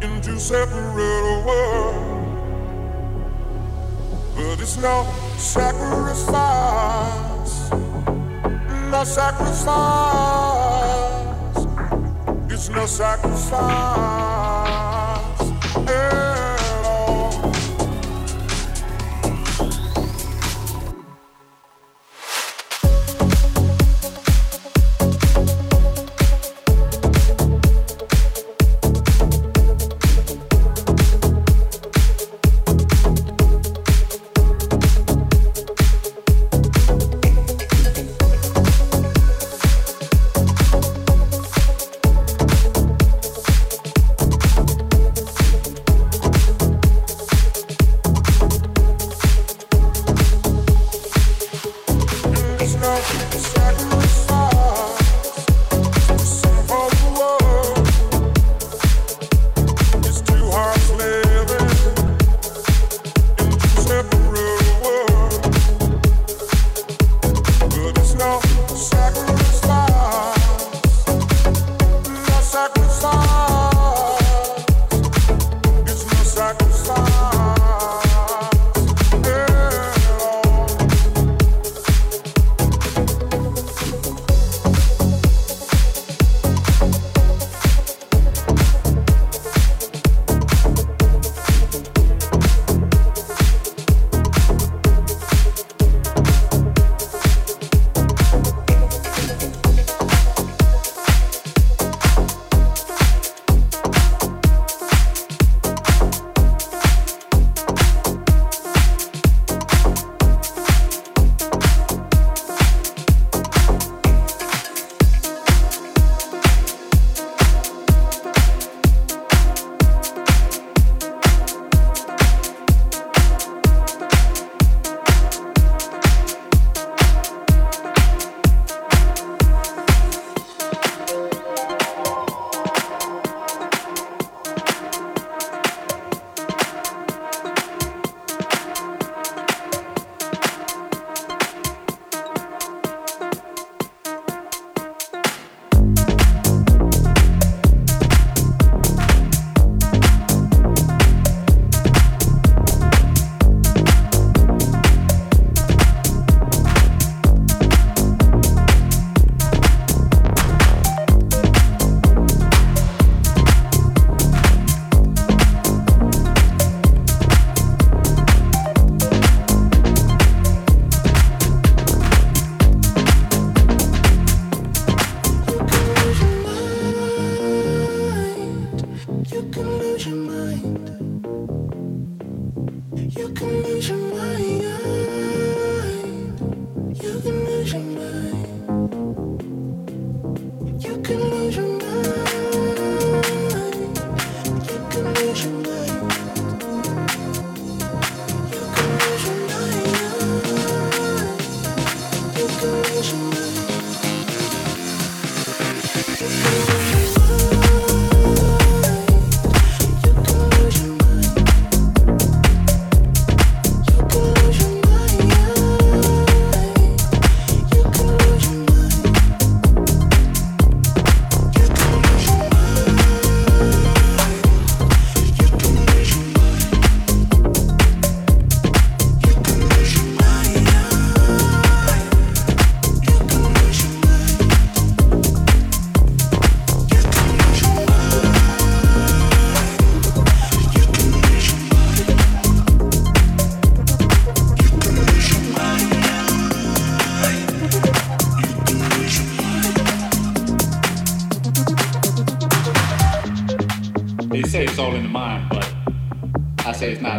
Into separate worlds, but it's no sacrifice, no sacrifice, it's no sacrifice.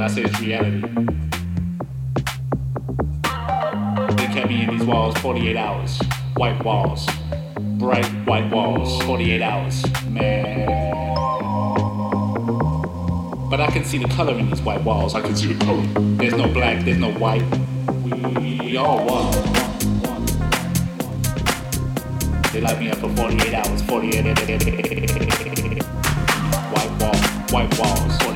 Say it's not. I say it's reality. They kept me in these walls 48 hours. White walls. Bright white walls. 48 hours. Man. But I can see the color in these white walls. I can see the color. There's no black, there's no white. We, we all one. They locked me up for 48 hours. 48 white wall, white walls,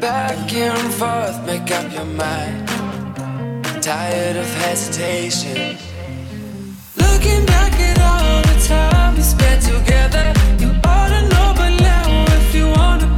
Back and forth, make up your mind. Tired of hesitation. Looking back at all the time we spent together, you ought to know by now if you wanna.